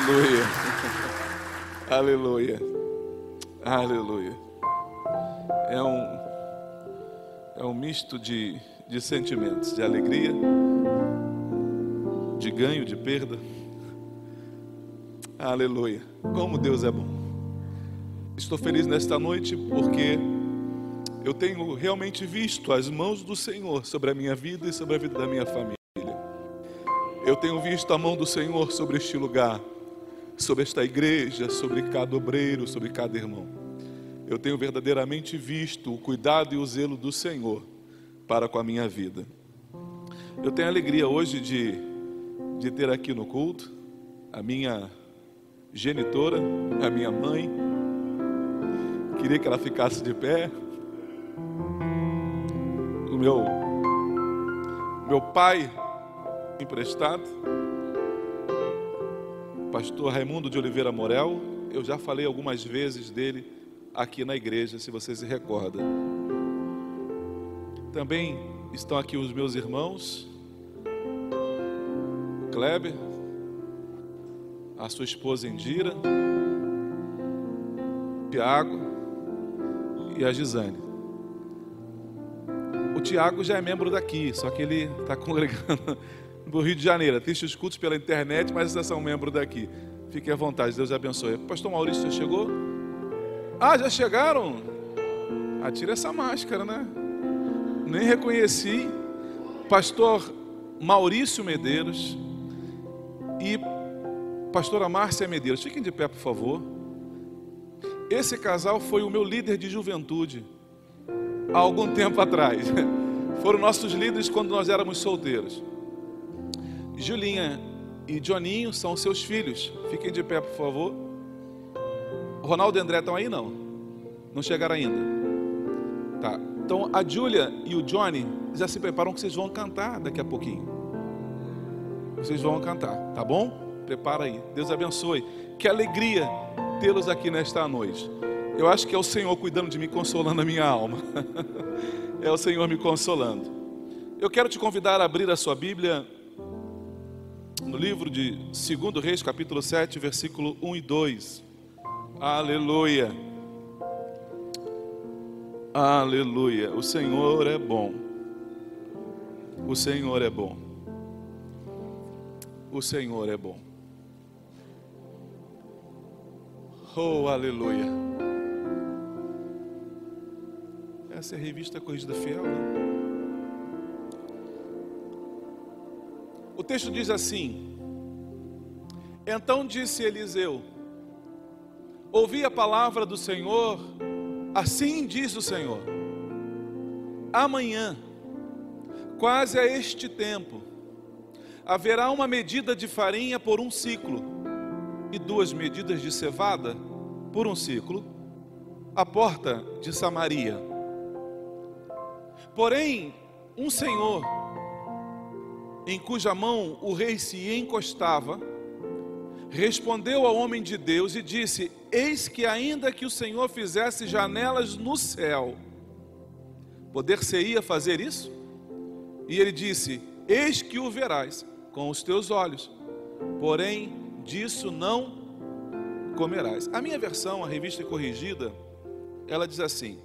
Aleluia. Aleluia. Aleluia. É um é um misto de, de sentimentos, de alegria, de ganho, de perda. Aleluia. Como Deus é bom. Estou feliz nesta noite porque eu tenho realmente visto as mãos do Senhor sobre a minha vida e sobre a vida da minha família. Eu tenho visto a mão do Senhor sobre este lugar, sobre esta igreja, sobre cada obreiro, sobre cada irmão. Eu tenho verdadeiramente visto o cuidado e o zelo do Senhor para com a minha vida. Eu tenho a alegria hoje de, de ter aqui no culto a minha genitora, a minha mãe. Queria que ela ficasse de pé. O meu, meu pai emprestado, pastor Raimundo de Oliveira Morel. Eu já falei algumas vezes dele aqui na igreja, se você se recorda. Também estão aqui os meus irmãos, Kleber, a sua esposa Indira, Tiago e a Gisane. O Tiago já é membro daqui, só que ele está congregando do Rio de Janeiro. Assiste os cultos pela internet, mas vocês são membro daqui. Fique à vontade, Deus abençoe. Pastor Maurício, já chegou? Ah, já chegaram? Atira essa máscara, né? Nem reconheci. Pastor Maurício Medeiros e pastora Márcia Medeiros. Fiquem de pé, por favor. Esse casal foi o meu líder de juventude há algum tempo atrás. Foram nossos líderes quando nós éramos solteiros. Julinha e Joninho são seus filhos. Fiquem de pé, por favor. Ronaldo e André estão aí? Não. Não chegaram ainda. Tá. Então a Júlia e o Johnny já se preparam que vocês vão cantar daqui a pouquinho. Vocês vão cantar, tá bom? Prepara aí. Deus abençoe. Que alegria tê-los aqui nesta noite. Eu acho que é o Senhor cuidando de mim, consolando a minha alma. é o Senhor me consolando. Eu quero te convidar a abrir a sua Bíblia no livro de 2 Reis, capítulo 7, versículo 1 e 2. Aleluia. Aleluia. O Senhor é bom. O Senhor é bom. O Senhor é bom. Oh, aleluia. Essa é a revista Corrigida Fiel, né? O texto diz assim: Então disse Eliseu: Ouvi a palavra do Senhor, assim diz o Senhor. Amanhã, quase a este tempo, haverá uma medida de farinha por um ciclo e duas medidas de cevada por um ciclo, à porta de Samaria. Porém, um senhor, em cuja mão o rei se encostava, respondeu ao homem de Deus e disse: Eis que, ainda que o Senhor fizesse janelas no céu, poder-se-ia fazer isso? E ele disse: Eis que o verás com os teus olhos, porém disso não comerás. A minha versão, a revista corrigida, ela diz assim: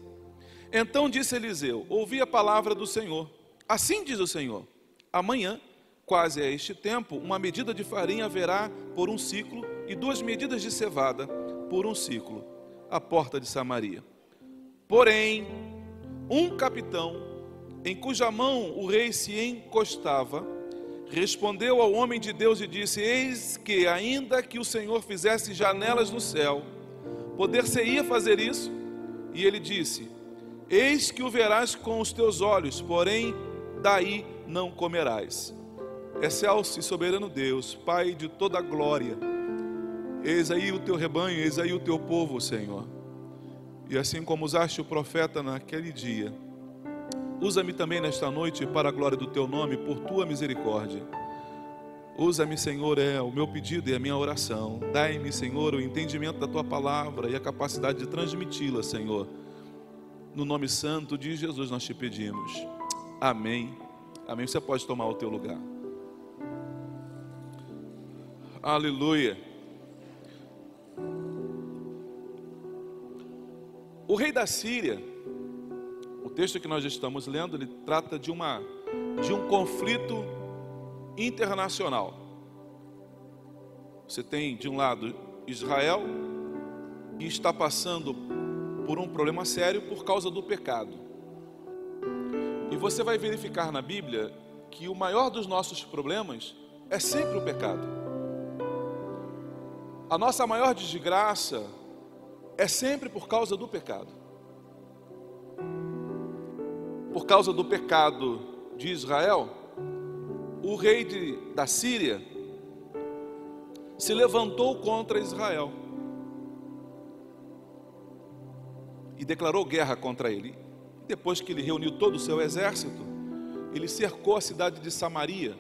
Então disse Eliseu: Ouvi a palavra do Senhor. Assim diz o Senhor: Amanhã Quase a este tempo, uma medida de farinha haverá por um ciclo e duas medidas de cevada por um ciclo, à porta de Samaria. Porém, um capitão, em cuja mão o rei se encostava, respondeu ao homem de Deus e disse: Eis que, ainda que o Senhor fizesse janelas no céu, Poder-se-ia fazer isso? E ele disse: Eis que o verás com os teus olhos, porém daí não comerás. Excelso e soberano Deus, Pai de toda glória, eis aí o teu rebanho, eis aí o teu povo, Senhor. E assim como usaste o profeta naquele dia, usa-me também nesta noite para a glória do teu nome, por tua misericórdia. Usa-me, Senhor, é o meu pedido e a minha oração. Dai-me, Senhor, o entendimento da tua palavra e a capacidade de transmiti-la, Senhor. No nome santo de Jesus nós te pedimos. Amém. Amém. Você pode tomar o teu lugar. Aleluia. O rei da Síria, o texto que nós estamos lendo, ele trata de uma de um conflito internacional. Você tem de um lado Israel que está passando por um problema sério por causa do pecado. E você vai verificar na Bíblia que o maior dos nossos problemas é sempre o pecado. A nossa maior desgraça é sempre por causa do pecado. Por causa do pecado de Israel, o rei de, da Síria se levantou contra Israel e declarou guerra contra ele. Depois que ele reuniu todo o seu exército, ele cercou a cidade de Samaria,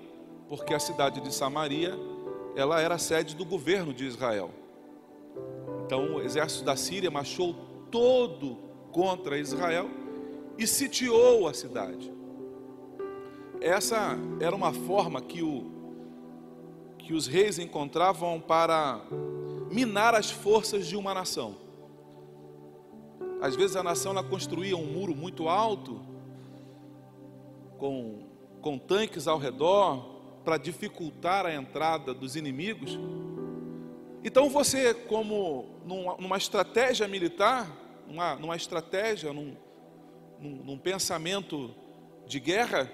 porque a cidade de Samaria ela era sede do governo de Israel. Então o exército da Síria marchou todo contra Israel e sitiou a cidade. Essa era uma forma que, o, que os reis encontravam para minar as forças de uma nação. Às vezes a nação ela construía um muro muito alto, com, com tanques ao redor, para dificultar a entrada dos inimigos. Então você, como numa, numa estratégia militar, numa, numa estratégia, num, num, num pensamento de guerra,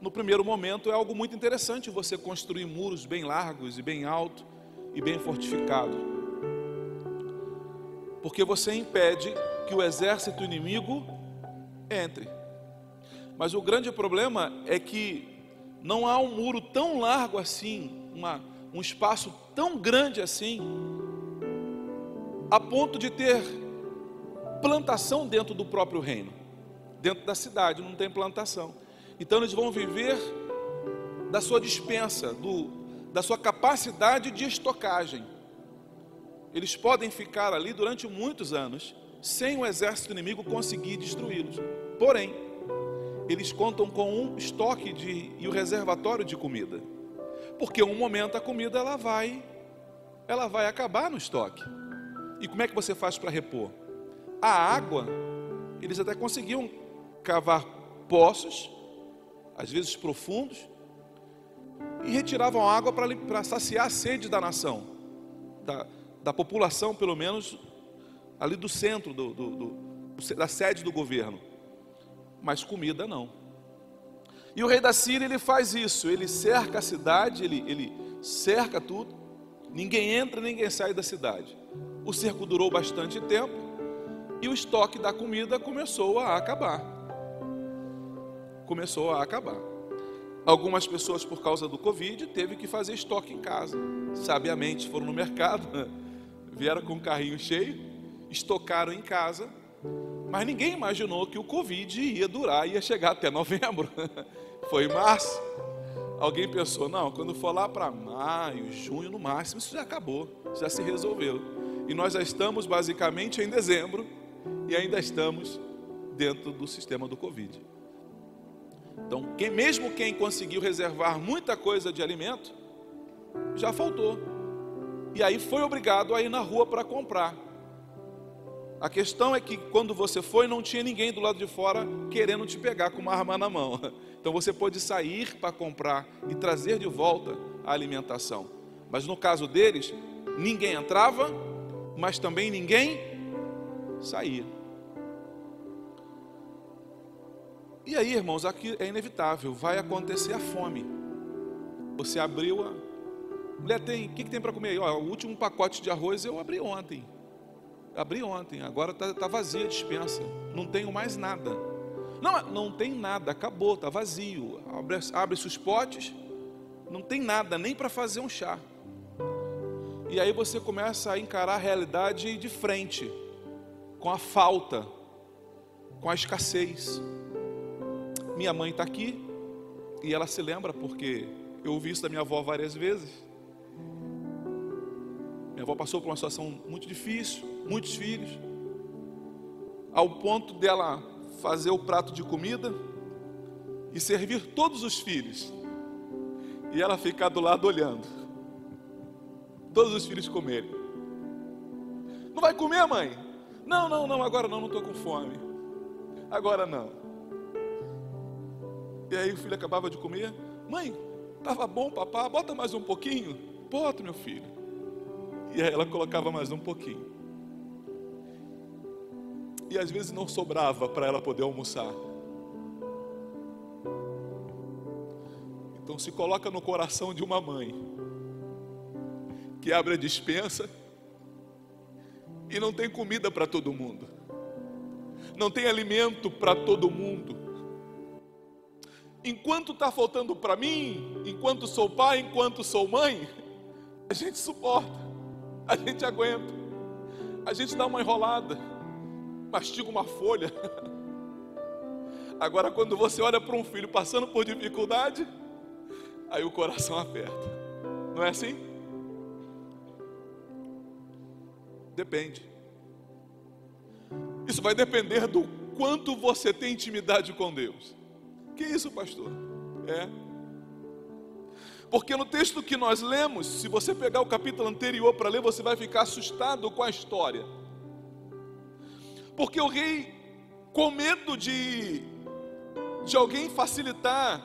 no primeiro momento é algo muito interessante você construir muros bem largos e bem altos e bem fortificados. Porque você impede que o exército inimigo entre. Mas o grande problema é que não há um muro tão largo assim, uma, um espaço tão grande assim, a ponto de ter plantação dentro do próprio reino. Dentro da cidade não tem plantação. Então eles vão viver da sua dispensa, do, da sua capacidade de estocagem. Eles podem ficar ali durante muitos anos sem o exército inimigo conseguir destruí-los. Porém, eles contam com um estoque de, e o um reservatório de comida. Porque um momento a comida ela vai ela vai acabar no estoque. E como é que você faz para repor? A água, eles até conseguiam cavar poços às vezes profundos, e retiravam água para saciar a sede da nação, da, da população, pelo menos ali do centro, do, do, do, da sede do governo. Mas comida não. E o rei da Síria ele faz isso, ele cerca a cidade, ele, ele cerca tudo, ninguém entra, ninguém sai da cidade. O cerco durou bastante tempo e o estoque da comida começou a acabar começou a acabar. Algumas pessoas, por causa do Covid, teve que fazer estoque em casa. Sabiamente foram no mercado, vieram com o carrinho cheio, estocaram em casa, mas ninguém imaginou que o Covid ia durar, ia chegar até novembro. Foi março. Alguém pensou, não, quando for lá para maio, junho, no máximo, isso já acabou, já se resolveu. E nós já estamos basicamente em dezembro e ainda estamos dentro do sistema do Covid. Então, quem, mesmo quem conseguiu reservar muita coisa de alimento, já faltou. E aí foi obrigado a ir na rua para comprar. A questão é que quando você foi, não tinha ninguém do lado de fora querendo te pegar com uma arma na mão. Então você pôde sair para comprar e trazer de volta a alimentação. Mas no caso deles, ninguém entrava, mas também ninguém saía. E aí, irmãos, aqui é inevitável, vai acontecer a fome. Você abriu a. Mulher, tem, o que, que tem para comer aí? Ó, o último pacote de arroz eu abri ontem. Abri ontem, agora está tá vazia a dispensa. Não tenho mais nada. Não, não tem nada, acabou, está vazio. Abre-se abre os potes, não tem nada, nem para fazer um chá. E aí você começa a encarar a realidade de frente, com a falta, com a escassez. Minha mãe está aqui e ela se lembra porque eu ouvi isso da minha avó várias vezes. Minha avó passou por uma situação muito difícil, muitos filhos, ao ponto dela fazer o prato de comida e servir todos os filhos, e ela ficar do lado olhando, todos os filhos comerem. Não vai comer, mãe? Não, não, não, agora não, não estou com fome. Agora não. E aí o filho acabava de comer. Mãe, estava bom, papá, bota mais um pouquinho. Bota, meu filho. E aí ela colocava mais um pouquinho. E às vezes não sobrava para ela poder almoçar. Então se coloca no coração de uma mãe que abre a dispensa e não tem comida para todo mundo, não tem alimento para todo mundo. Enquanto está faltando para mim, enquanto sou pai, enquanto sou mãe, a gente suporta, a gente aguenta, a gente dá uma enrolada, mastiga uma folha. Agora, quando você olha para um filho passando por dificuldade, aí o coração aperta, não é assim? Depende. Isso vai depender do quanto você tem intimidade com Deus. Que isso, pastor? É. Porque no texto que nós lemos, se você pegar o capítulo anterior para ler, você vai ficar assustado com a história. Porque o rei, com medo de, de alguém facilitar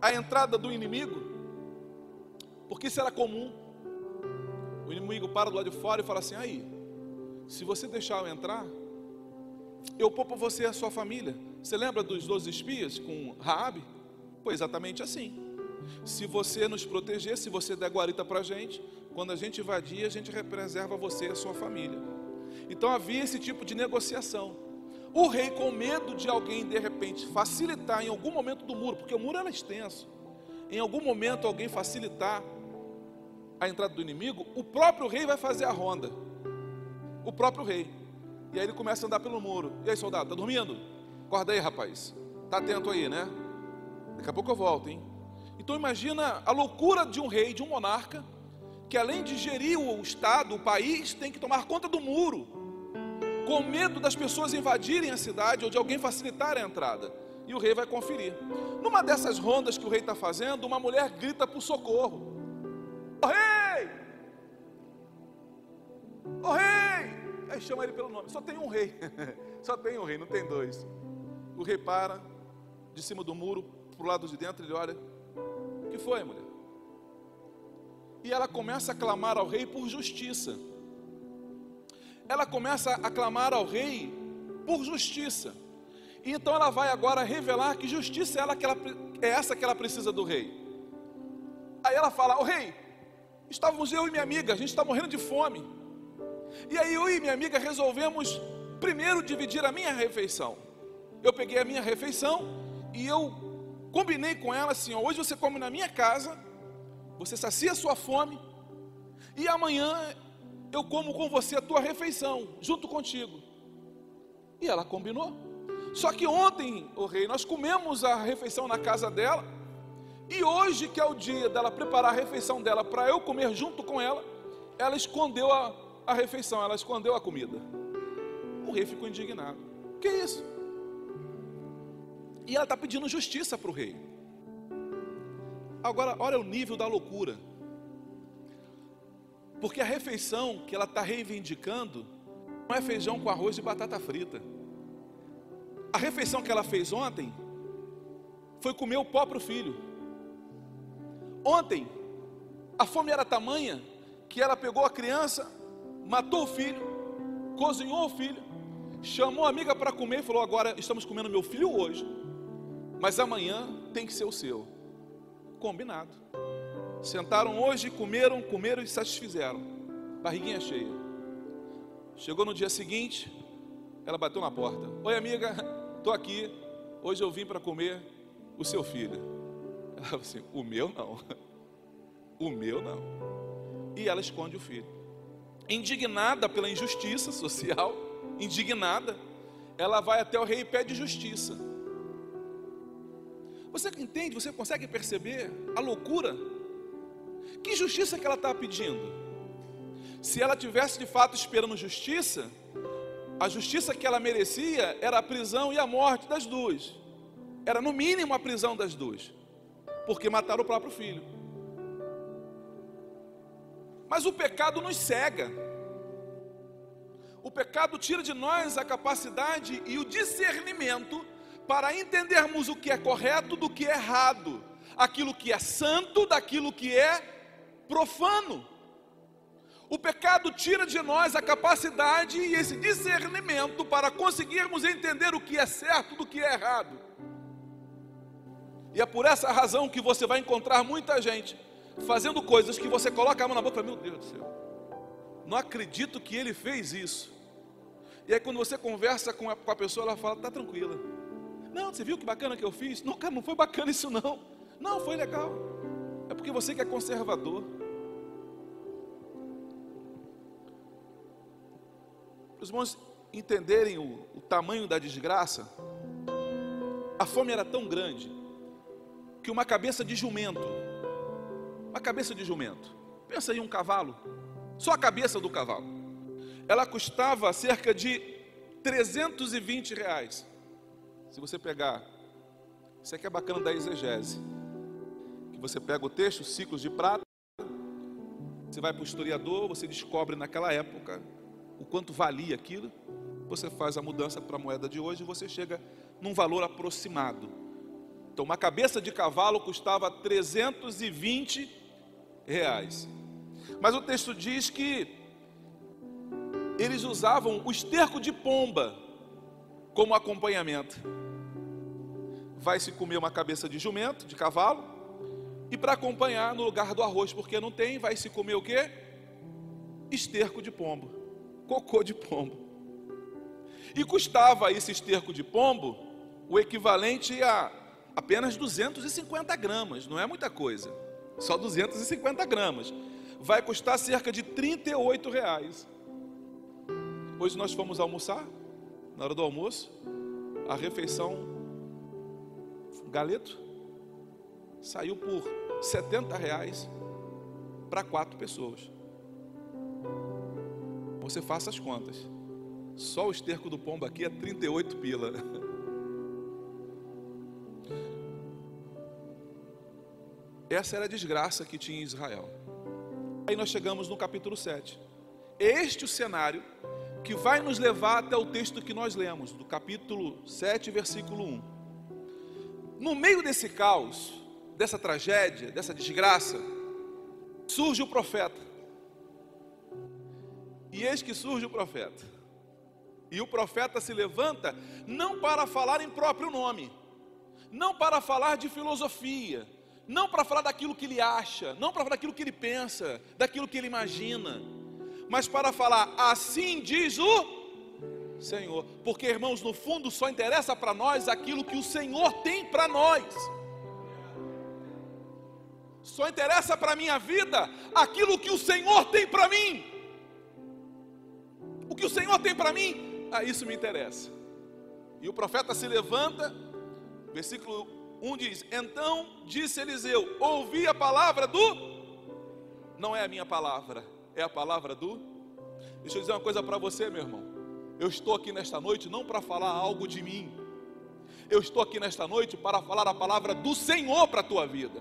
a entrada do inimigo, porque isso era comum, o inimigo para do lado de fora e fala assim: aí, se você deixar eu entrar, eu poupo você e a sua família. Você lembra dos 12 espias com Raabe? Foi exatamente assim. Se você nos proteger, se você der guarita para a gente, quando a gente invadir, a gente preserva você e a sua família. Então havia esse tipo de negociação. O rei, com medo de alguém de repente facilitar em algum momento do muro, porque o muro era extenso, em algum momento alguém facilitar a entrada do inimigo, o próprio rei vai fazer a ronda. O próprio rei. E aí ele começa a andar pelo muro. E aí, soldado, tá dormindo? Acorda aí, rapaz. Tá atento aí, né? Daqui a pouco eu volto, hein? Então imagina a loucura de um rei, de um monarca, que além de gerir o estado, o país, tem que tomar conta do muro, com medo das pessoas invadirem a cidade ou de alguém facilitar a entrada. E o rei vai conferir. Numa dessas rondas que o rei está fazendo, uma mulher grita por socorro. O rei! O rei! Aí chama ele pelo nome. Só tem um rei. Só tem um rei, não tem dois. O rei para de cima do muro, para o lado de dentro, ele olha. O que foi, mulher? E ela começa a clamar ao rei por justiça. Ela começa a clamar ao rei por justiça. E então ela vai agora revelar que justiça é, ela que ela, é essa que ela precisa do rei. Aí ela fala: O rei, Estávamos eu e minha amiga, a gente está morrendo de fome. E aí eu e minha amiga resolvemos primeiro dividir a minha refeição. Eu peguei a minha refeição e eu combinei com ela assim: hoje você come na minha casa, você sacia a sua fome, e amanhã eu como com você a tua refeição, junto contigo. E ela combinou. Só que ontem, o rei, nós comemos a refeição na casa dela. E hoje, que é o dia dela preparar a refeição dela para eu comer junto com ela, ela escondeu a, a refeição, ela escondeu a comida. O rei ficou indignado. Que isso? E ela está pedindo justiça para o rei. Agora, olha o nível da loucura. Porque a refeição que ela está reivindicando não é feijão com arroz e batata frita. A refeição que ela fez ontem foi comer o pó para o filho. Ontem, a fome era tamanha que ela pegou a criança, matou o filho, cozinhou o filho, chamou a amiga para comer e falou: Agora estamos comendo meu filho hoje, mas amanhã tem que ser o seu. Combinado. Sentaram hoje, comeram, comeram e satisfizeram. Barriguinha cheia. Chegou no dia seguinte, ela bateu na porta. Oi, amiga, tô aqui. Hoje eu vim para comer o seu filho. Ela falou assim: O meu não. O meu não. E ela esconde o filho. Indignada pela injustiça social, indignada, ela vai até o rei e pede justiça. Você entende? Você consegue perceber a loucura? Que justiça que ela está pedindo? Se ela tivesse de fato esperando justiça, a justiça que ela merecia era a prisão e a morte das duas. Era no mínimo a prisão das duas, porque mataram o próprio filho. Mas o pecado nos cega. O pecado tira de nós a capacidade e o discernimento para entendermos o que é correto do que é errado, aquilo que é santo daquilo que é profano. O pecado tira de nós a capacidade e esse discernimento para conseguirmos entender o que é certo do que é errado. E é por essa razão que você vai encontrar muita gente fazendo coisas que você coloca a mão na boca, meu Deus do céu, não acredito que ele fez isso. E aí quando você conversa com a, pessoa, ela fala, tá tranquila. Não, você viu que bacana que eu fiz? Não, não foi bacana isso não. Não, foi legal. É porque você que é conservador. Os irmãos entenderem o, o tamanho da desgraça, a fome era tão grande que uma cabeça de jumento, uma cabeça de jumento, pensa aí um cavalo, só a cabeça do cavalo, ela custava cerca de 320 reais. Se você pegar, isso aqui é bacana da exegese, que você pega o texto, ciclos de prata, você vai para o historiador, você descobre naquela época o quanto valia aquilo, você faz a mudança para a moeda de hoje e você chega num valor aproximado. Então, uma cabeça de cavalo custava 320 reais. Mas o texto diz que eles usavam o esterco de pomba como acompanhamento. Vai se comer uma cabeça de jumento, de cavalo, e para acompanhar no lugar do arroz, porque não tem, vai se comer o que? Esterco de pombo cocô de pombo. E custava esse esterco de pombo o equivalente a apenas 250 gramas, não é muita coisa, só 250 gramas. Vai custar cerca de 38 reais. Hoje nós fomos almoçar, na hora do almoço, a refeição galeto saiu por 70 reais para quatro pessoas. Você faça as contas. Só o esterco do pombo aqui é 38 pila. Essa era a desgraça que tinha em Israel. Aí nós chegamos no capítulo 7. Este o cenário que vai nos levar até o texto que nós lemos, do capítulo 7, versículo 1. No meio desse caos, dessa tragédia, dessa desgraça, surge o profeta. E eis que surge o profeta. E o profeta se levanta não para falar em próprio nome, não para falar de filosofia, não para falar daquilo que ele acha, não para falar daquilo que ele pensa, daquilo que ele imagina, mas para falar assim diz o Senhor. Porque, irmãos, no fundo só interessa para nós aquilo que o Senhor tem para nós. Só interessa para a minha vida aquilo que o Senhor tem para mim. O que o Senhor tem para mim, a isso me interessa. E o profeta se levanta, versículo 1 diz: Então disse Eliseu: Ouvi a palavra do. Não é a minha palavra, é a palavra do. Deixa eu dizer uma coisa para você, meu irmão. Eu estou aqui nesta noite não para falar algo de mim. Eu estou aqui nesta noite para falar a palavra do Senhor para a tua vida.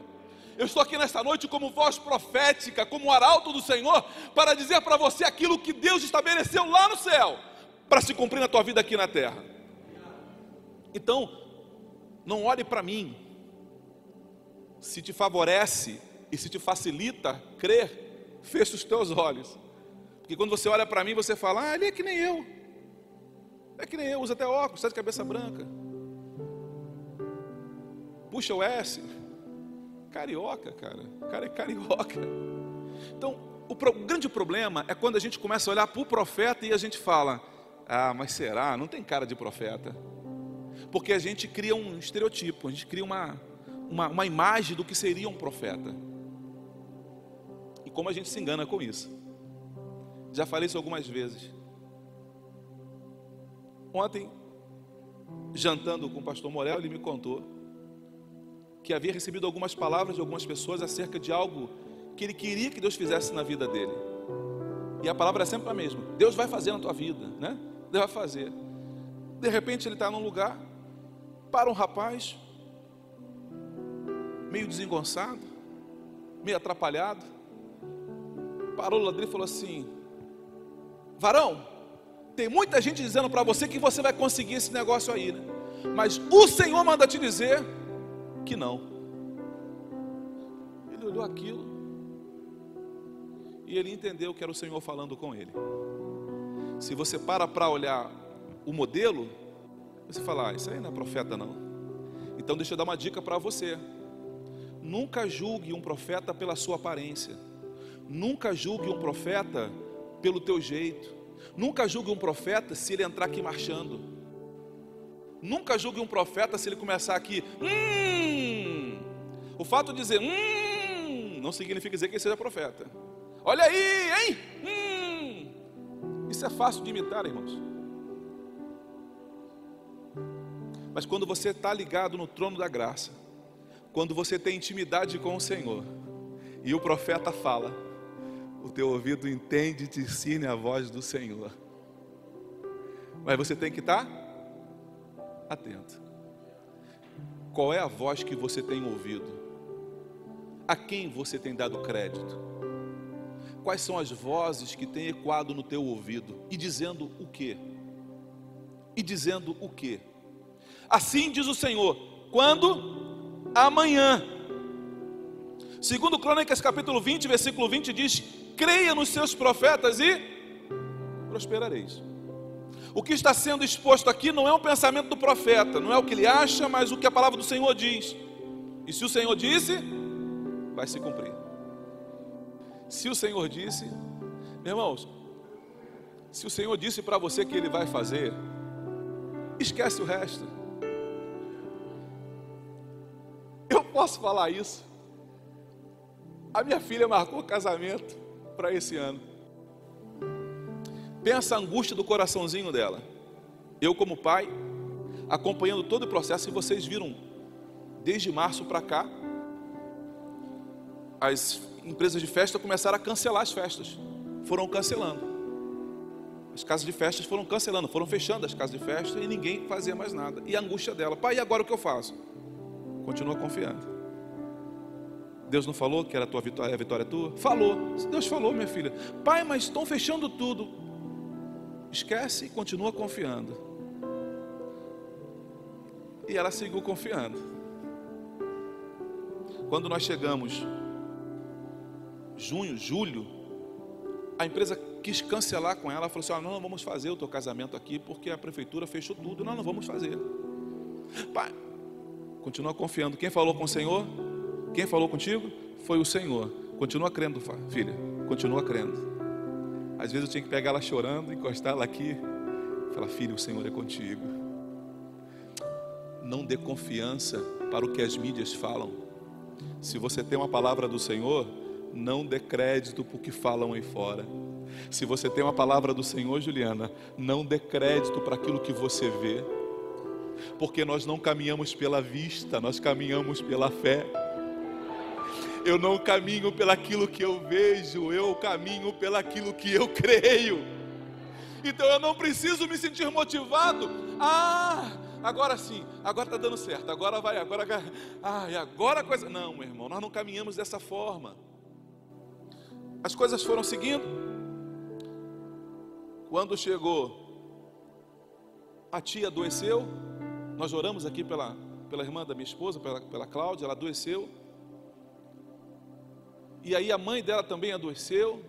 Eu estou aqui nesta noite como voz profética, como arauto do Senhor, para dizer para você aquilo que Deus estabeleceu lá no céu, para se cumprir na tua vida aqui na terra. Então, não olhe para mim, se te favorece e se te facilita crer, feche os teus olhos, porque quando você olha para mim, você fala: Ah, ele é que nem eu, é que nem eu, usa até óculos, está de cabeça branca, puxa o S Carioca, cara. O cara é carioca. Então, O, pro, o grande problema é quando a gente começa a olhar para o profeta e a gente fala: Ah, mas será? Não tem cara de profeta. Porque a gente cria um estereotipo, a gente cria uma, uma, uma imagem do que seria um profeta. E como a gente se engana com isso. Já falei isso algumas vezes. Ontem, jantando com o pastor Morel, ele me contou que havia recebido algumas palavras de algumas pessoas acerca de algo que ele queria que Deus fizesse na vida dele. E a palavra é sempre a mesma: Deus vai fazer na tua vida, né? Deus vai fazer. De repente ele está num lugar, para um rapaz, meio desengonçado, meio atrapalhado, parou lá dele e falou assim: Varão, tem muita gente dizendo para você que você vai conseguir esse negócio aí, né? Mas o Senhor manda te dizer que não. Ele olhou aquilo e ele entendeu que era o Senhor falando com ele. Se você para para olhar o modelo, você fala: ah, Isso aí não é profeta, não. Então, deixa eu dar uma dica para você. Nunca julgue um profeta pela sua aparência. Nunca julgue um profeta pelo teu jeito. Nunca julgue um profeta se ele entrar aqui marchando. Nunca julgue um profeta se ele começar aqui. Hum! O fato de dizer hum não significa dizer que ele seja profeta. Olha aí, hein? Hum! Isso é fácil de imitar, irmãos. Mas quando você está ligado no trono da graça, quando você tem intimidade com o Senhor, e o profeta fala, o teu ouvido entende e discerne a voz do Senhor. Mas você tem que estar atento. Qual é a voz que você tem ouvido? A quem você tem dado crédito? Quais são as vozes que têm ecoado no teu ouvido e dizendo o quê? E dizendo o quê? Assim diz o Senhor: quando? Amanhã. Segundo Crônicas capítulo 20, versículo 20 diz: creia nos seus profetas e prosperareis. O que está sendo exposto aqui não é um pensamento do profeta, não é o que ele acha, mas o que a palavra do Senhor diz. E se o Senhor disse, vai se cumprir. Se o Senhor disse, irmãos, se o Senhor disse para você que ele vai fazer, esquece o resto. Eu posso falar isso. A minha filha marcou casamento para esse ano. Pensa a angústia do coraçãozinho dela. Eu, como pai, acompanhando todo o processo, e vocês viram, desde março para cá, as empresas de festa começaram a cancelar as festas. Foram cancelando. As casas de festas foram cancelando, foram fechando as casas de festa e ninguém fazia mais nada. E a angústia dela, pai, e agora o que eu faço? Continua confiando. Deus não falou que era a tua vitória, a vitória é tua? Falou. Deus falou, minha filha. Pai, mas estão fechando tudo. Esquece e continua confiando. E ela seguiu confiando. Quando nós chegamos junho, julho, a empresa quis cancelar com ela, falou assim: ah, não, não vamos fazer o teu casamento aqui porque a prefeitura fechou tudo. Não, não vamos fazer. Pai, continua confiando. Quem falou com o Senhor? Quem falou contigo? Foi o Senhor. Continua crendo, filha. Continua crendo. Às vezes eu tinha que pegar ela chorando, encostar ela aqui. Falar, filha, o Senhor é contigo. Não dê confiança para o que as mídias falam. Se você tem uma palavra do Senhor, não dê crédito para o que falam aí fora. Se você tem uma palavra do Senhor, Juliana, não dê crédito para aquilo que você vê. Porque nós não caminhamos pela vista, nós caminhamos pela fé. Eu não caminho pelaquilo que eu vejo, eu caminho pelaquilo que eu creio. Então eu não preciso me sentir motivado. Ah, agora sim, agora está dando certo, agora vai, agora. Ah, e agora a coisa. Não, meu irmão, nós não caminhamos dessa forma. As coisas foram seguindo. Quando chegou, a tia adoeceu. Nós oramos aqui pela, pela irmã da minha esposa, pela, pela Cláudia, ela adoeceu. E aí a mãe dela também adoeceu.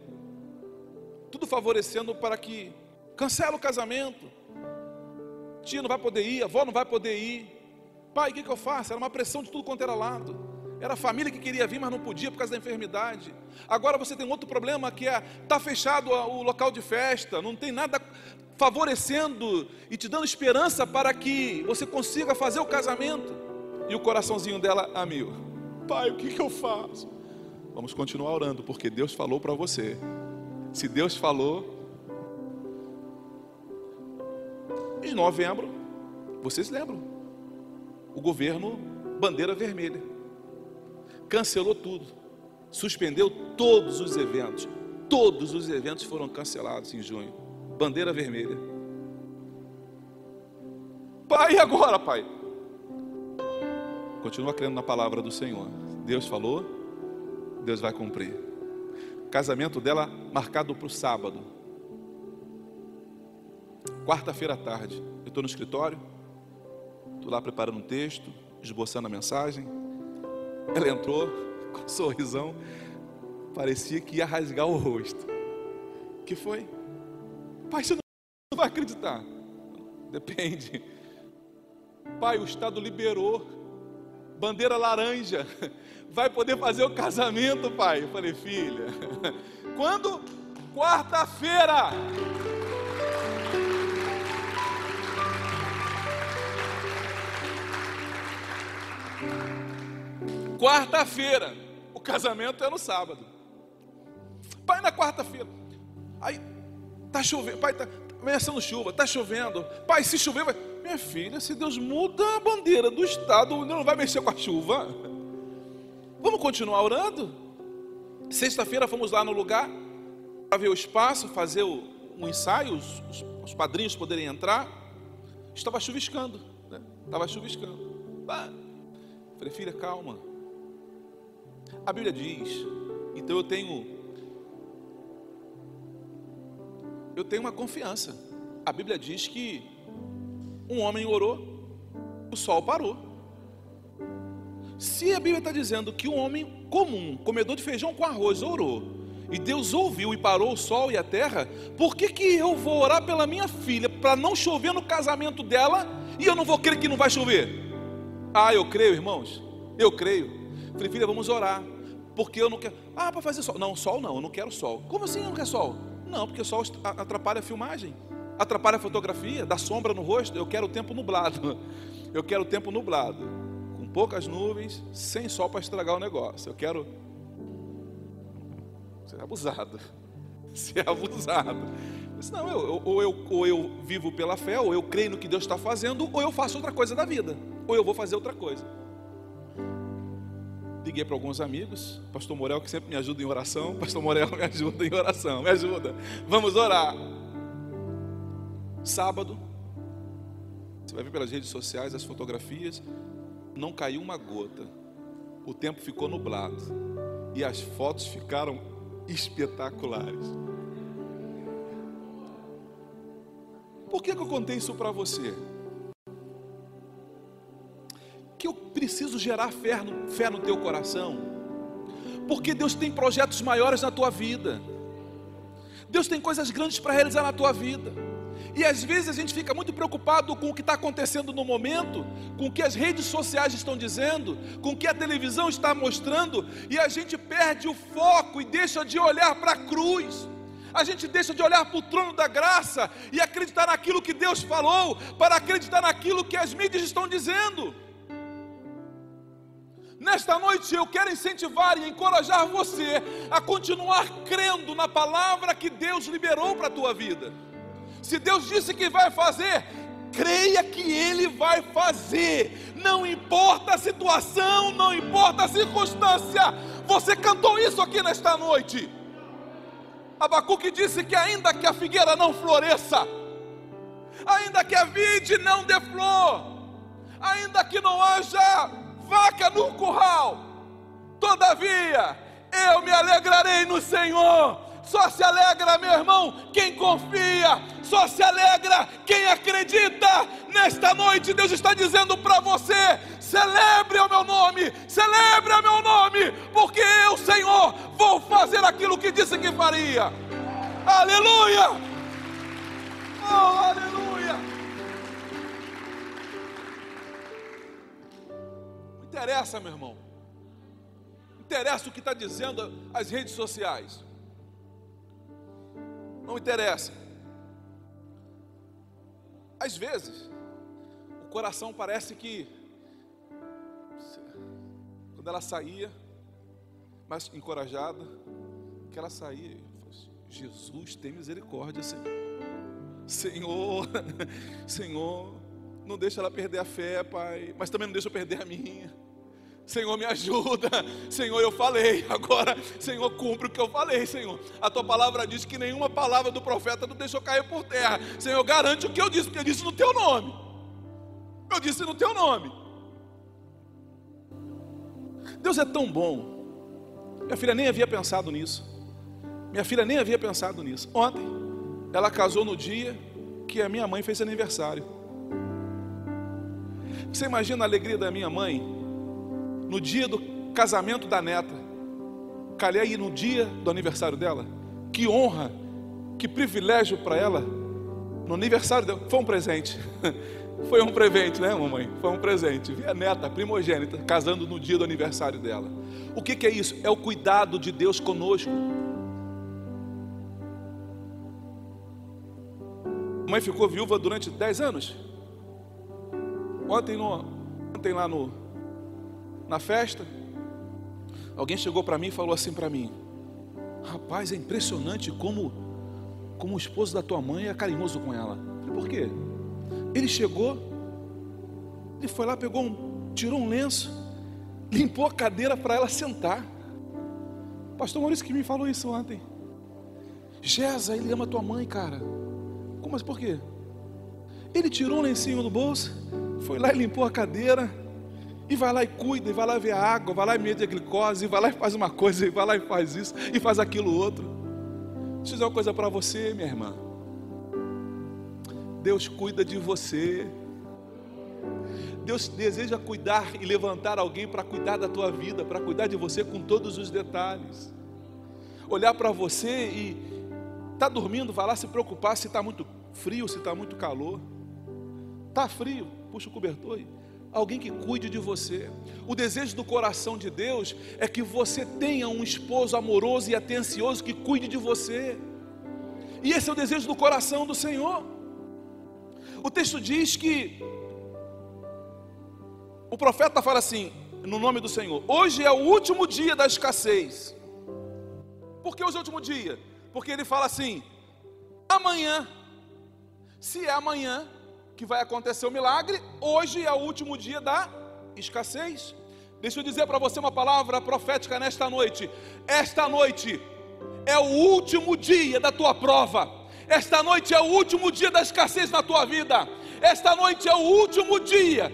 Tudo favorecendo para que cancela o casamento. Tia não vai poder ir, avó não vai poder ir. Pai, o que, que eu faço? Era uma pressão de tudo quanto era lado. Era a família que queria vir, mas não podia por causa da enfermidade. Agora você tem outro problema que é tá fechado o local de festa, não tem nada favorecendo e te dando esperança para que você consiga fazer o casamento. E o coraçãozinho dela a mil. Pai, o que, que eu faço? Vamos continuar orando, porque Deus falou para você. Se Deus falou. Em novembro, vocês lembram? O governo, bandeira vermelha, cancelou tudo, suspendeu todos os eventos. Todos os eventos foram cancelados em junho bandeira vermelha. Pai, e agora, pai? Continua crendo na palavra do Senhor. Deus falou, Deus vai cumprir. Casamento dela marcado para o sábado. Quarta-feira à tarde. Eu estou no escritório, estou lá preparando um texto, esboçando a mensagem. Ela entrou com um sorrisão, parecia que ia rasgar o rosto. que foi? Pai, você não vai acreditar. Depende. Pai, o Estado liberou. Bandeira laranja. Vai poder fazer o casamento, pai. Eu falei, filha. Quando? Quarta-feira. Quarta-feira. O casamento é no sábado. Pai, na quarta-feira. Aí Está chovendo, pai, está ameaçando chuva, está chovendo. Pai, se chover, vai. Minha filha, se Deus muda a bandeira do Estado, não vai mexer com a chuva. Vamos continuar orando? Sexta-feira fomos lá no lugar para ver o espaço, fazer o, um ensaio, os, os, os, padrinhos poderem entrar. Estava chuviscando, né? estava chuviscando. Falei, filha, calma. A Bíblia diz, então eu tenho eu tenho uma confiança. A Bíblia diz que um homem orou, o sol parou. Se a Bíblia está dizendo que um homem comum, comedor de feijão com arroz, orou, e Deus ouviu e parou o sol e a terra, por que, que eu vou orar pela minha filha para não chover no casamento dela e eu não vou crer que não vai chover? Ah, eu creio, irmãos, eu creio. Falei, filha, vamos orar, porque eu não quero. Ah, para fazer sol. Não, sol não, eu não quero sol. Como assim eu não quero sol? Não, porque o sol atrapalha a filmagem, atrapalha a fotografia, dá sombra no rosto. Eu quero o tempo nublado. Eu quero o tempo nublado, com poucas nuvens, sem sol para estragar o negócio. Eu quero ser abusado, ser abusado. não, eu, ou, eu, ou eu vivo pela fé, ou eu creio no que Deus está fazendo, ou eu faço outra coisa da vida, ou eu vou fazer outra coisa. Liguei para alguns amigos, Pastor Morel, que sempre me ajuda em oração. Pastor Morel, me ajuda em oração, me ajuda. Vamos orar. Sábado, você vai ver pelas redes sociais as fotografias. Não caiu uma gota, o tempo ficou nublado e as fotos ficaram espetaculares. Por que, que eu contei isso para você? que eu preciso gerar fé no, fé no teu coração? Porque Deus tem projetos maiores na tua vida. Deus tem coisas grandes para realizar na tua vida. E às vezes a gente fica muito preocupado com o que está acontecendo no momento, com o que as redes sociais estão dizendo, com o que a televisão está mostrando, e a gente perde o foco e deixa de olhar para a cruz. A gente deixa de olhar para o trono da graça e acreditar naquilo que Deus falou, para acreditar naquilo que as mídias estão dizendo. Nesta noite eu quero incentivar e encorajar você a continuar crendo na palavra que Deus liberou para a tua vida. Se Deus disse que vai fazer, creia que Ele vai fazer. Não importa a situação, não importa a circunstância. Você cantou isso aqui nesta noite. Abacuque disse que ainda que a figueira não floresça, ainda que a vide não dê flor, ainda que não haja vaca no curral. Todavia, eu me alegrarei no Senhor. Só se alegra, meu irmão, quem confia. Só se alegra quem acredita. Nesta noite, Deus está dizendo para você: celebre o meu nome, celebre o meu nome, porque eu, Senhor, vou fazer aquilo que disse que faria. Aleluia! Oh, aleluia! interessa, meu irmão. interessa o que está dizendo as redes sociais. Não interessa. Às vezes, o coração parece que quando ela saía, mais encorajada, que ela saía, assim, Jesus tem misericórdia, Senhor. Senhor, Senhor, não deixa ela perder a fé, Pai, mas também não deixa eu perder a minha. Senhor, me ajuda. Senhor, eu falei. Agora, Senhor, cumpre o que eu falei, Senhor. A tua palavra diz que nenhuma palavra do profeta não deixou cair por terra. Senhor, garante o que eu disse, porque eu disse no teu nome. Eu disse no teu nome. Deus é tão bom. Minha filha nem havia pensado nisso. Minha filha nem havia pensado nisso. Ontem, ela casou no dia que a minha mãe fez aniversário. Você imagina a alegria da minha mãe no dia do casamento da neta? Calhei aí no dia do aniversário dela. Que honra, que privilégio para ela. No aniversário dela, foi um presente. Foi um presente, né, mamãe? Foi um presente. Vi a neta, primogênita, casando no dia do aniversário dela. O que, que é isso? É o cuidado de Deus conosco. Mãe ficou viúva durante 10 anos. Ontem, no, ontem lá no, na festa, alguém chegou para mim e falou assim para mim: Rapaz, é impressionante como, como o esposo da tua mãe é carinhoso com ela. Por quê? Ele chegou, ele foi lá, pegou um, tirou um lenço, limpou a cadeira para ela sentar. Pastor Maurício que me falou isso ontem. Gesa, ele ama tua mãe, cara. Como assim? Por quê? Ele tirou um lencinho do bolso, foi lá e limpou a cadeira, e vai lá e cuida, e vai lá ver a água, vai lá e mede a glicose, e vai lá e faz uma coisa, e vai lá e faz isso, e faz aquilo outro. Deixa eu dizer uma coisa para você, minha irmã. Deus cuida de você. Deus deseja cuidar e levantar alguém para cuidar da tua vida, para cuidar de você com todos os detalhes. Olhar para você e tá dormindo, vai lá se preocupar se está muito frio, se está muito calor. Tá frio, puxa o cobertor. E alguém que cuide de você. O desejo do coração de Deus é que você tenha um esposo amoroso e atencioso que cuide de você. E esse é o desejo do coração do Senhor. O texto diz que o profeta fala assim, no nome do Senhor: hoje é o último dia da escassez. Por que hoje é o último dia? Porque ele fala assim: amanhã, se é amanhã que vai acontecer o milagre, hoje é o último dia da escassez. Deixa eu dizer para você uma palavra profética nesta noite. Esta noite é o último dia da tua prova. Esta noite é o último dia da escassez na tua vida. Esta noite é o último dia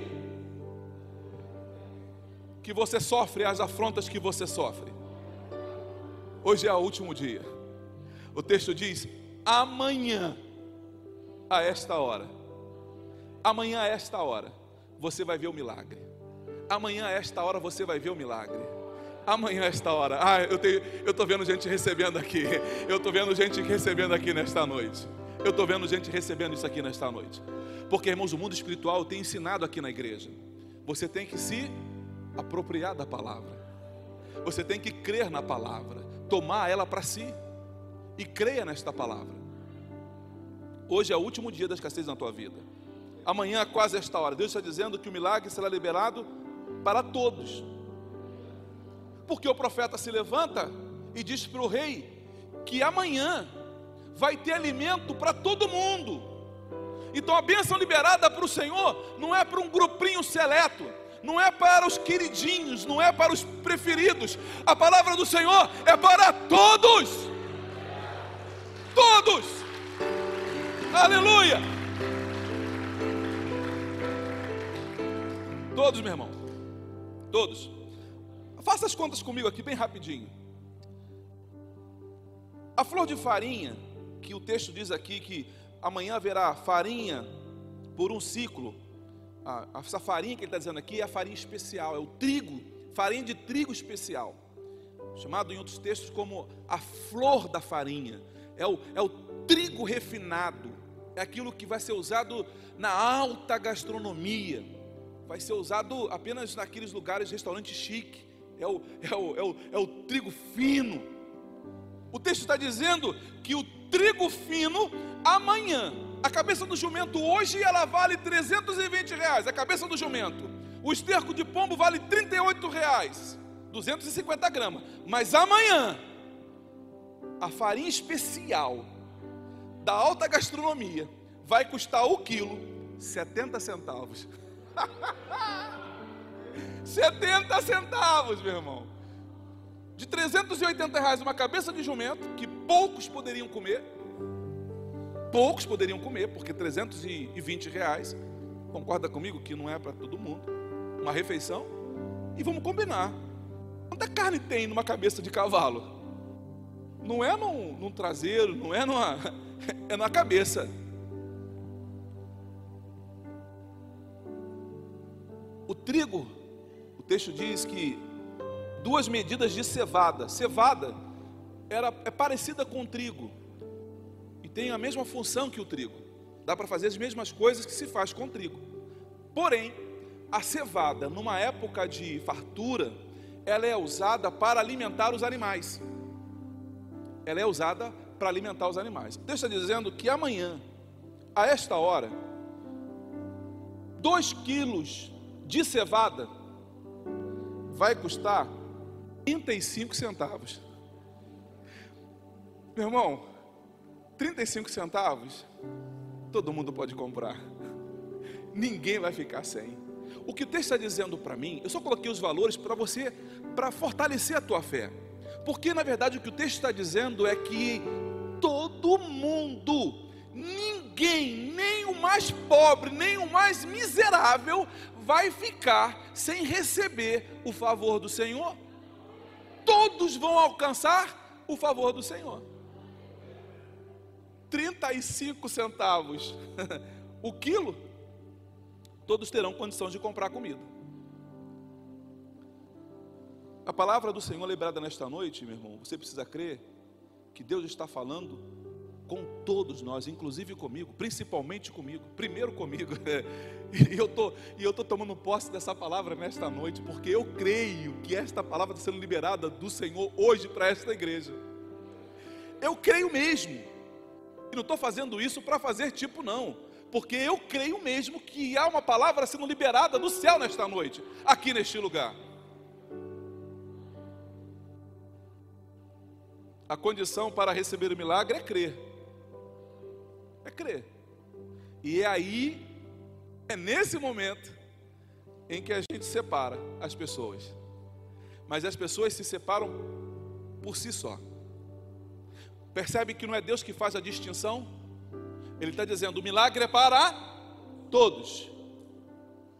que você sofre as afrontas que você sofre. Hoje é o último dia. O texto diz: amanhã, a esta hora, amanhã a esta hora, você vai ver o milagre. Amanhã a esta hora você vai ver o milagre amanhã esta hora. Ah, eu tenho, eu estou vendo gente recebendo aqui. Eu estou vendo gente recebendo aqui nesta noite. Eu estou vendo gente recebendo isso aqui nesta noite. Porque, irmãos, o mundo espiritual tem ensinado aqui na igreja. Você tem que se apropriar da palavra. Você tem que crer na palavra, tomar ela para si e creia nesta palavra. Hoje é o último dia da escassez na tua vida. Amanhã, quase esta hora, Deus está dizendo que o milagre será liberado para todos porque o profeta se levanta e diz para o rei que amanhã vai ter alimento para todo mundo. Então a bênção liberada para o Senhor não é para um grupinho seleto, não é para os queridinhos, não é para os preferidos. A palavra do Senhor é para todos. Todos. Aleluia. Todos, meu irmão. Todos. Faça as contas comigo aqui bem rapidinho. A flor de farinha, que o texto diz aqui que amanhã haverá farinha por um ciclo. essa farinha que ele está dizendo aqui é a farinha especial, é o trigo, farinha de trigo especial, chamado em outros textos como a flor da farinha. É o, é o trigo refinado, é aquilo que vai ser usado na alta gastronomia, vai ser usado apenas naqueles lugares, restaurantes chique é o, é o, é o, é o trigo fino. O texto está dizendo que o trigo fino amanhã, a cabeça do jumento hoje ela vale 320 reais, a cabeça do jumento. O esterco de pombo vale 38 reais, 250 gramas. Mas amanhã, a farinha especial da alta gastronomia vai custar o quilo 70 centavos. 70 centavos, meu irmão. De 380 reais uma cabeça de jumento, que poucos poderiam comer. Poucos poderiam comer, porque 320 reais, concorda comigo que não é para todo mundo, uma refeição. E vamos combinar. Quanta carne tem numa cabeça de cavalo? Não é num, num traseiro, não é numa. É na cabeça. O trigo texto diz que duas medidas de cevada. Cevada era, é parecida com o trigo e tem a mesma função que o trigo. Dá para fazer as mesmas coisas que se faz com o trigo. Porém, a cevada, numa época de fartura, ela é usada para alimentar os animais. Ela é usada para alimentar os animais. O texto está dizendo que amanhã, a esta hora, dois quilos de cevada vai custar 35 centavos. Meu irmão, 35 centavos, todo mundo pode comprar. Ninguém vai ficar sem. O que o texto está dizendo para mim, eu só coloquei os valores para você, para fortalecer a tua fé. Porque na verdade o que o texto está dizendo é que todo mundo, ninguém, nem o mais pobre, nem o mais miserável, vai ficar sem receber o favor do Senhor. Todos vão alcançar o favor do Senhor. 35 centavos o quilo, todos terão condição de comprar comida. A palavra do Senhor lembrada nesta noite, meu irmão, você precisa crer que Deus está falando com todos nós, inclusive comigo, principalmente comigo, primeiro comigo. E eu tô, e eu tô tomando posse dessa palavra nesta noite, porque eu creio que esta palavra está sendo liberada do Senhor hoje para esta igreja. Eu creio mesmo. E não estou fazendo isso para fazer tipo não, porque eu creio mesmo que há uma palavra sendo liberada do céu nesta noite, aqui neste lugar. A condição para receber o milagre é crer. É crer. E é aí, é nesse momento, em que a gente separa as pessoas. Mas as pessoas se separam por si só. Percebe que não é Deus que faz a distinção? Ele está dizendo: o milagre é para todos.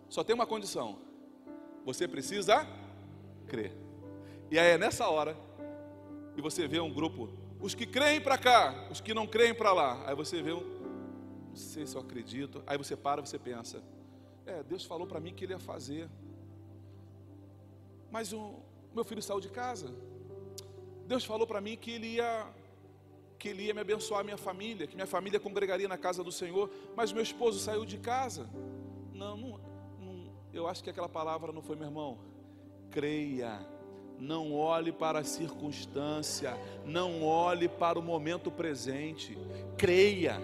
Só tem uma condição: você precisa crer. E aí é nessa hora que você vê um grupo os que creem para cá, os que não creem para lá. Aí você vê um, não sei se eu acredito. Aí você para, você pensa, é, Deus falou para mim que ele ia fazer. Mas o meu filho saiu de casa. Deus falou para mim que ele ia que ele ia me abençoar minha família, que minha família congregaria na casa do Senhor, mas meu esposo saiu de casa. Não, não, não eu acho que aquela palavra não foi, meu irmão. Creia não olhe para a circunstância, não olhe para o momento presente. Creia,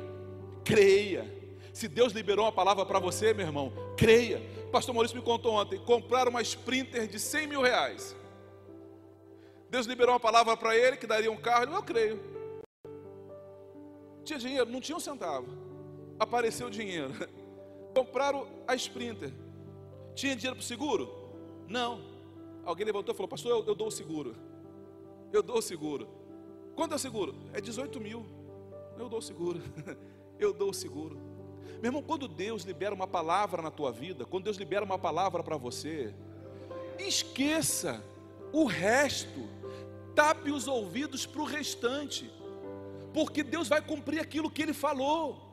creia. Se Deus liberou uma palavra para você, meu irmão, creia. Pastor Maurício me contou ontem: comprar uma Sprinter de 100 mil reais. Deus liberou uma palavra para ele que daria um carro. Eu creio. Tinha dinheiro? Não tinha um centavo. Apareceu dinheiro. Compraram a Sprinter. Tinha dinheiro para o seguro? Não. Alguém levantou e falou: Pastor, eu, eu dou o seguro. Eu dou o seguro. Quanto é o seguro? É 18 mil. Eu dou o seguro. eu dou o seguro. Meu irmão, quando Deus libera uma palavra na tua vida, quando Deus libera uma palavra para você, esqueça o resto, tape os ouvidos para o restante, porque Deus vai cumprir aquilo que Ele falou.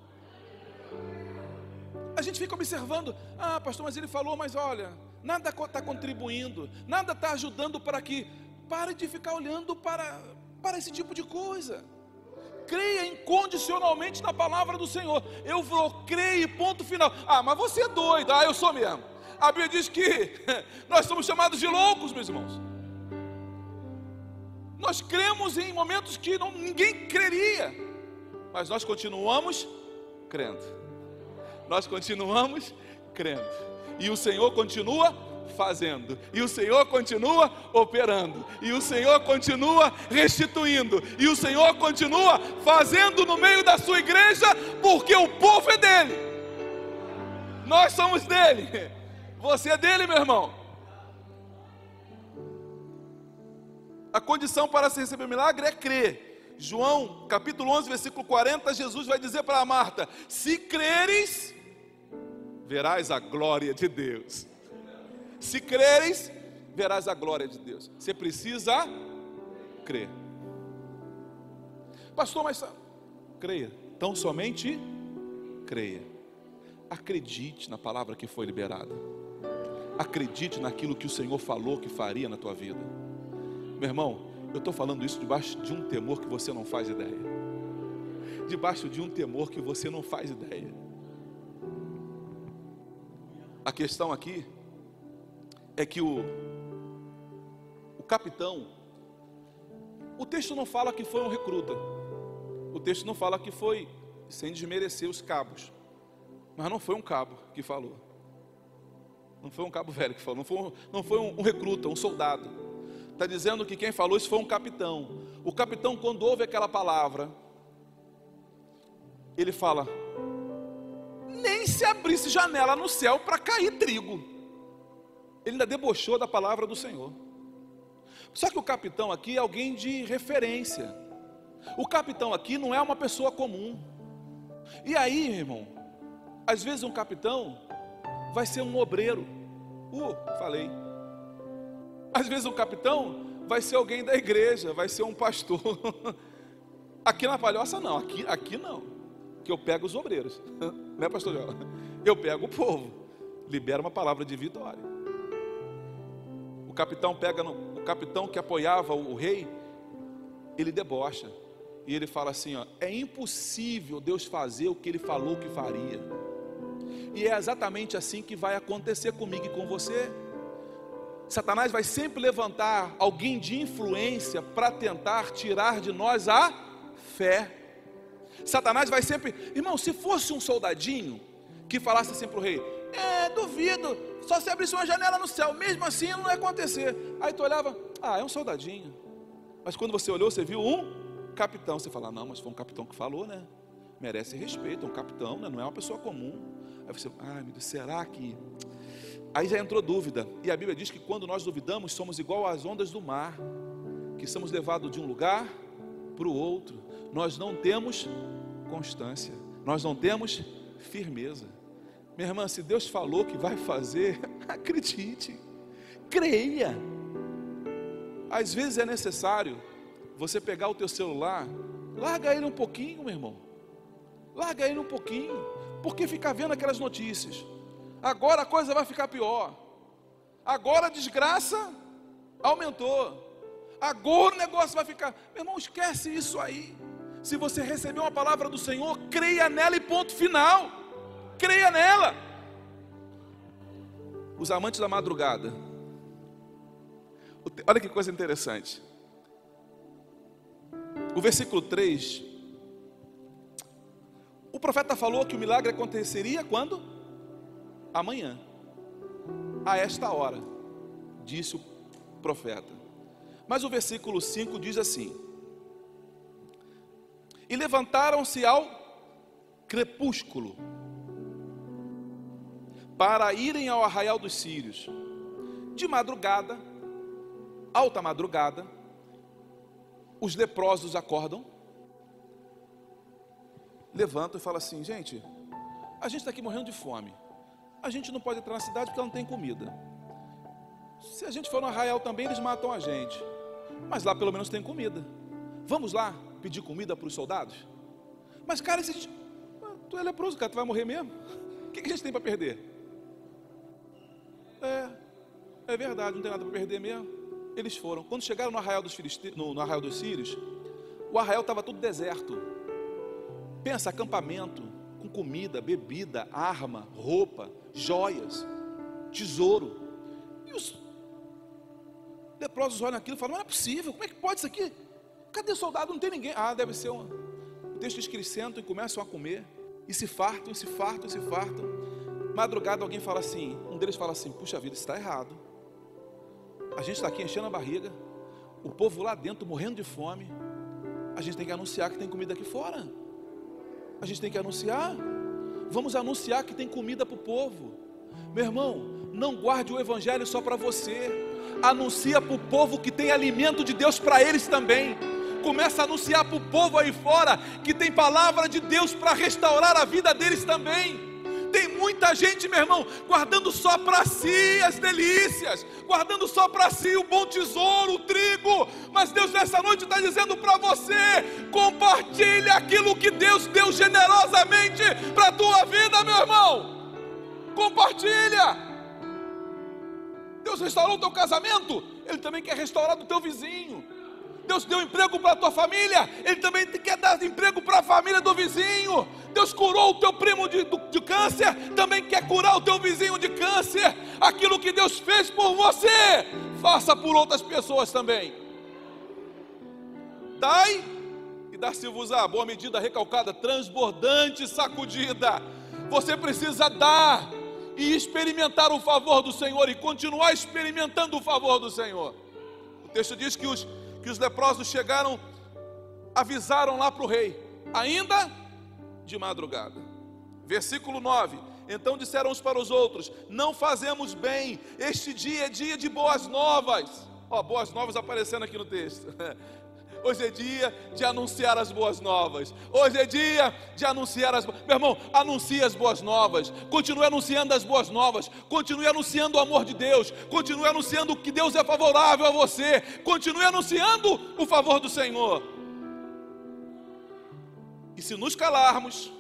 A gente fica observando, ah, pastor, mas ele falou, mas olha, nada está contribuindo, nada está ajudando para que. Pare de ficar olhando para, para esse tipo de coisa. Creia incondicionalmente na palavra do Senhor. Eu vou, creia, ponto final. Ah, mas você é doido. Ah, eu sou mesmo. A Bíblia diz que nós somos chamados de loucos, meus irmãos. Nós cremos em momentos que não, ninguém creria, mas nós continuamos crendo. Nós continuamos crendo. E o Senhor continua fazendo, e o Senhor continua operando, e o Senhor continua restituindo, e o Senhor continua fazendo no meio da sua igreja, porque o povo é dele, nós somos dele, você é dele, meu irmão. A condição para se receber milagre é crer. João, capítulo 11, versículo 40, Jesus vai dizer para Marta: Se creres, verás a glória de Deus. Se creres, verás a glória de Deus. Você precisa crer. Pastor, mas creia. Então somente creia. Acredite na palavra que foi liberada. Acredite naquilo que o Senhor falou que faria na tua vida. Meu irmão, eu estou falando isso debaixo de um temor que você não faz ideia. Debaixo de um temor que você não faz ideia. A questão aqui é que o, o capitão, o texto não fala que foi um recruta, o texto não fala que foi sem desmerecer os cabos, mas não foi um cabo que falou, não foi um cabo velho que falou, não foi um, não foi um, um recruta, um soldado. Está dizendo que quem falou isso foi um capitão. O capitão, quando ouve aquela palavra, ele fala: nem se abrisse janela no céu para cair trigo. Ele ainda debochou da palavra do Senhor. Só que o capitão aqui é alguém de referência. O capitão aqui não é uma pessoa comum. E aí, irmão, às vezes um capitão vai ser um obreiro. Uh, falei. Às vezes um capitão vai ser alguém da igreja, vai ser um pastor. Aqui na palhoça não, aqui, aqui não. Que eu pego os obreiros. Né, pastor João? Eu pego o povo. Libera uma palavra de vitória. O capitão pega no, o capitão que apoiava o, o rei, ele debocha. E ele fala assim: ó, é impossível Deus fazer o que ele falou que faria. E é exatamente assim que vai acontecer comigo e com você. Satanás vai sempre levantar alguém de influência para tentar tirar de nós a fé. Satanás vai sempre, irmão, se fosse um soldadinho que falasse assim para o rei: É, duvido, só se abrisse uma janela no céu, mesmo assim não ia acontecer. Aí tu olhava, ah, é um soldadinho. Mas quando você olhou, você viu um capitão. Você fala, não, mas foi um capitão que falou, né? Merece respeito, é um capitão, né? não é uma pessoa comum. Aí você, ai meu Deus, será que. Aí já entrou dúvida. E a Bíblia diz que quando nós duvidamos, somos igual às ondas do mar, que somos levados de um lugar para o outro. Nós não temos constância, nós não temos firmeza. Minha irmã, se Deus falou que vai fazer, acredite, creia. Às vezes é necessário você pegar o teu celular, larga ele um pouquinho, meu irmão. Larga ele um pouquinho, porque ficar vendo aquelas notícias. Agora a coisa vai ficar pior. Agora a desgraça aumentou. Agora o negócio vai ficar. Meu irmão, esquece isso aí. Se você recebeu uma palavra do Senhor, creia nela e ponto final creia nela. Os amantes da madrugada. Olha que coisa interessante. O versículo 3. O profeta falou que o milagre aconteceria quando? Amanhã. A esta hora, disse o profeta. Mas o versículo 5 diz assim: E levantaram-se ao crepúsculo para irem ao arraial dos sírios. De madrugada, alta madrugada, os leprosos acordam, levantam e falam assim: gente, a gente está aqui morrendo de fome, a gente não pode entrar na cidade porque não tem comida. Se a gente for no arraial também, eles matam a gente, mas lá pelo menos tem comida. Vamos lá pedir comida para os soldados? Mas, cara, se a gente, tu é leproso, cara, tu vai morrer mesmo? O que a gente tem para perder? É, é verdade, não tem nada para perder mesmo. Eles foram. Quando chegaram no arraial dos, Filisteus, no, no arraial dos Sírios, o arraial estava tudo deserto. Pensa, acampamento, com comida, bebida, arma, roupa, joias, tesouro. E os leprosos olham aquilo e falam: não é possível, como é que pode isso aqui? Cadê soldado? Não tem ninguém. Ah, deve ser um. O texto diz que eles sentam e começam a comer, e se fartam, e se fartam, e se fartam. Madrugada alguém fala assim, um deles fala assim: puxa vida, está errado. A gente está aqui enchendo a barriga, o povo lá dentro morrendo de fome. A gente tem que anunciar que tem comida aqui fora. A gente tem que anunciar. Vamos anunciar que tem comida para o povo. Meu irmão, não guarde o evangelho só para você. Anuncia para o povo que tem alimento de Deus para eles também. Começa a anunciar para o povo aí fora que tem palavra de Deus para restaurar a vida deles também. Tem muita gente, meu irmão, guardando só para si as delícias, guardando só para si o bom tesouro, o trigo. Mas Deus nessa noite está dizendo para você: compartilhe aquilo que Deus deu generosamente para a tua vida, meu irmão. Compartilha. Deus restaurou o teu casamento, Ele também quer restaurar do teu vizinho. Deus deu emprego para a tua família, Ele também quer dar emprego para a família do vizinho. Deus curou o teu primo de, de câncer, também quer curar o teu vizinho de câncer. Aquilo que Deus fez por você, faça por outras pessoas também. Dai e dar-se-vos-á, boa medida, recalcada, transbordante, sacudida. Você precisa dar e experimentar o favor do Senhor e continuar experimentando o favor do Senhor. O texto diz que os que os leprosos chegaram, avisaram lá para o rei, ainda de madrugada. Versículo 9: Então disseram uns para os outros: Não fazemos bem, este dia é dia de boas novas. Ó, boas novas aparecendo aqui no texto. Hoje é dia de anunciar as boas novas. Hoje é dia de anunciar as. Meu irmão, anuncie as boas novas. Continue anunciando as boas novas. Continue anunciando o amor de Deus. Continue anunciando que Deus é favorável a você. Continue anunciando o favor do Senhor. E se nos calarmos,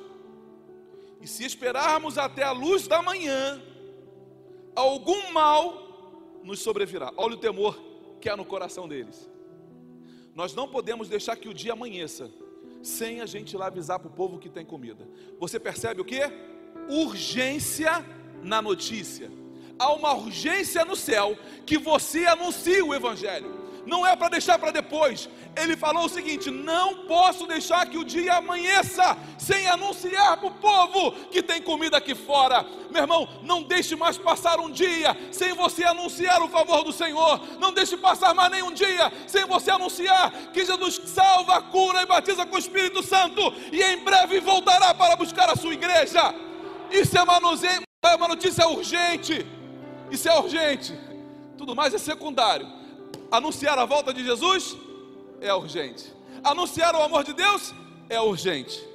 e se esperarmos até a luz da manhã, algum mal nos sobrevirá. Olha o temor que há no coração deles. Nós não podemos deixar que o dia amanheça sem a gente ir lá avisar para o povo que tem comida. Você percebe o que? Urgência na notícia. Há uma urgência no céu que você anuncie o Evangelho não é para deixar para depois. Ele falou o seguinte: não posso deixar que o dia amanheça sem anunciar para o povo que tem comida aqui fora. Meu irmão, não deixe mais passar um dia sem você anunciar o favor do Senhor. Não deixe passar mais nenhum dia sem você anunciar que Jesus salva, cura e batiza com o Espírito Santo e em breve voltará para buscar a sua igreja. Isso é uma, é notícia urgente. Isso é urgente. Tudo mais é secundário Anunciar a volta de Jesus é urgente. Anunciar o amor de Deus é urgente.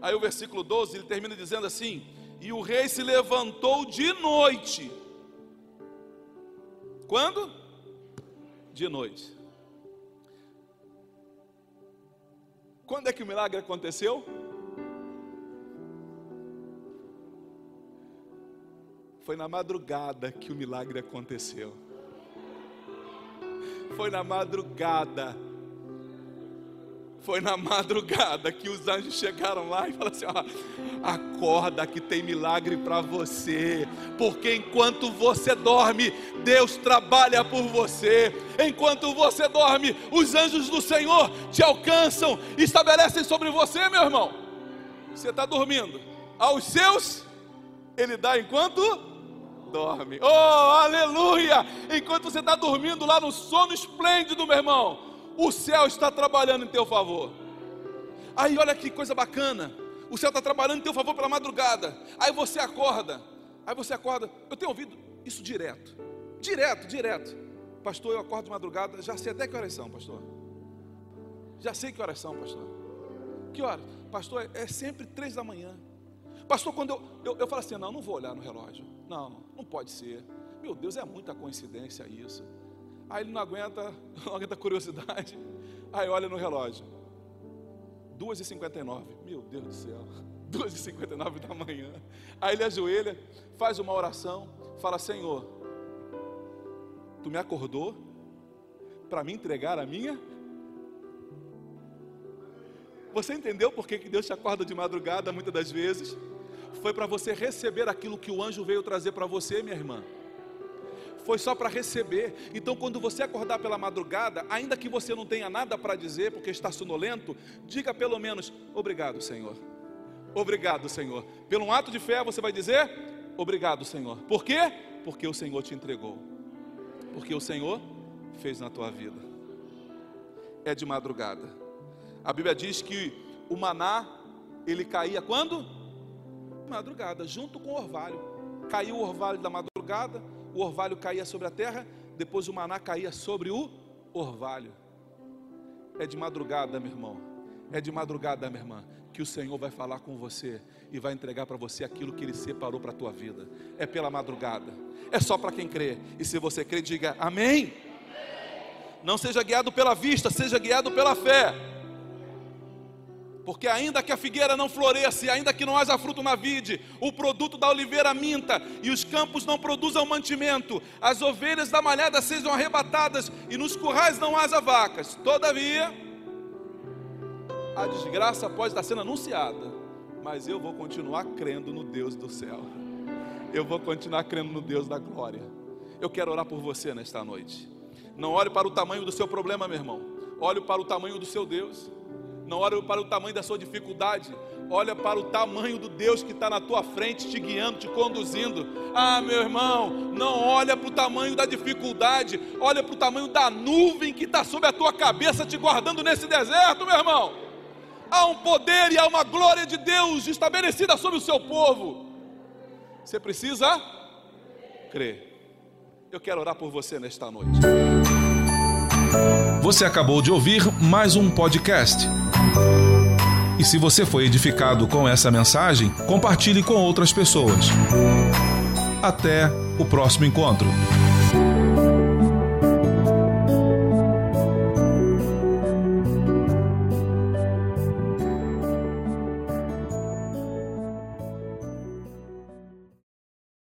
Aí o versículo 12 ele termina dizendo assim: E o rei se levantou de noite. Quando? De noite. Quando é que o milagre aconteceu? Foi na madrugada que o milagre aconteceu foi na madrugada. Foi na madrugada que os anjos chegaram lá e falaram assim: ó, acorda que tem milagre para você, porque enquanto você dorme, Deus trabalha por você. Enquanto você dorme, os anjos do Senhor te alcançam, estabelecem sobre você, meu irmão. Você está dormindo, aos seus, Ele dá enquanto dorme. Oh, aleluia! Enquanto você está dormindo lá no sono esplêndido, meu irmão, o céu está trabalhando em teu favor. Aí olha que coisa bacana. O céu está trabalhando em teu favor pela madrugada. Aí você acorda. Aí você acorda. Eu tenho ouvido isso direto. Direto, direto. Pastor, eu acordo de madrugada. Já sei até que horas são, pastor. Já sei que horas são, pastor. Que horas? Pastor, é sempre três da manhã. Pastor, quando eu, eu, eu falo assim, não, não vou olhar no relógio. Não, não pode ser. Meu Deus, é muita coincidência isso. Aí ele não aguenta, não aguenta curiosidade. Aí olha no relógio. 2h59. Meu Deus do céu. 2h59 da manhã. Aí ele ajoelha, faz uma oração, fala: Senhor, tu me acordou para me entregar a minha você entendeu por que Deus te acorda de madrugada muitas das vezes? Foi para você receber aquilo que o anjo veio trazer para você, minha irmã. foi só para receber. Então, quando você acordar pela madrugada, ainda que você não tenha nada para dizer, porque está sonolento, diga pelo menos: Obrigado, Senhor. Obrigado, Senhor. Pelo um ato de fé, você vai dizer: Obrigado, Senhor. Por quê? Porque o Senhor te entregou. Porque o Senhor fez na tua vida. É de madrugada. A Bíblia diz que o maná, ele caía quando? Madrugada, junto com o orvalho. Caiu o orvalho da madrugada, o orvalho caía sobre a terra, depois o maná caía sobre o orvalho. É de madrugada, meu irmão. É de madrugada, minha irmã, que o Senhor vai falar com você e vai entregar para você aquilo que Ele separou para a tua vida. É pela madrugada. É só para quem crê. E se você crê, diga amém. Não seja guiado pela vista, seja guiado pela fé. Porque ainda que a figueira não floresça, ainda que não haja fruto na vide, o produto da oliveira minta, e os campos não produzam mantimento, as ovelhas da malhada sejam arrebatadas, e nos currais não haja vacas. Todavia, a desgraça pode estar sendo anunciada, mas eu vou continuar crendo no Deus do céu. Eu vou continuar crendo no Deus da glória. Eu quero orar por você nesta noite. Não olhe para o tamanho do seu problema, meu irmão. Olhe para o tamanho do seu Deus. Não olha para o tamanho da sua dificuldade, olha para o tamanho do Deus que está na tua frente, te guiando, te conduzindo. Ah, meu irmão, não olha para o tamanho da dificuldade, olha para o tamanho da nuvem que está sobre a tua cabeça, te guardando nesse deserto, meu irmão. Há um poder e há uma glória de Deus estabelecida sobre o seu povo. Você precisa crer. Eu quero orar por você nesta noite. Você acabou de ouvir mais um podcast. E se você foi edificado com essa mensagem, compartilhe com outras pessoas. Até o próximo encontro.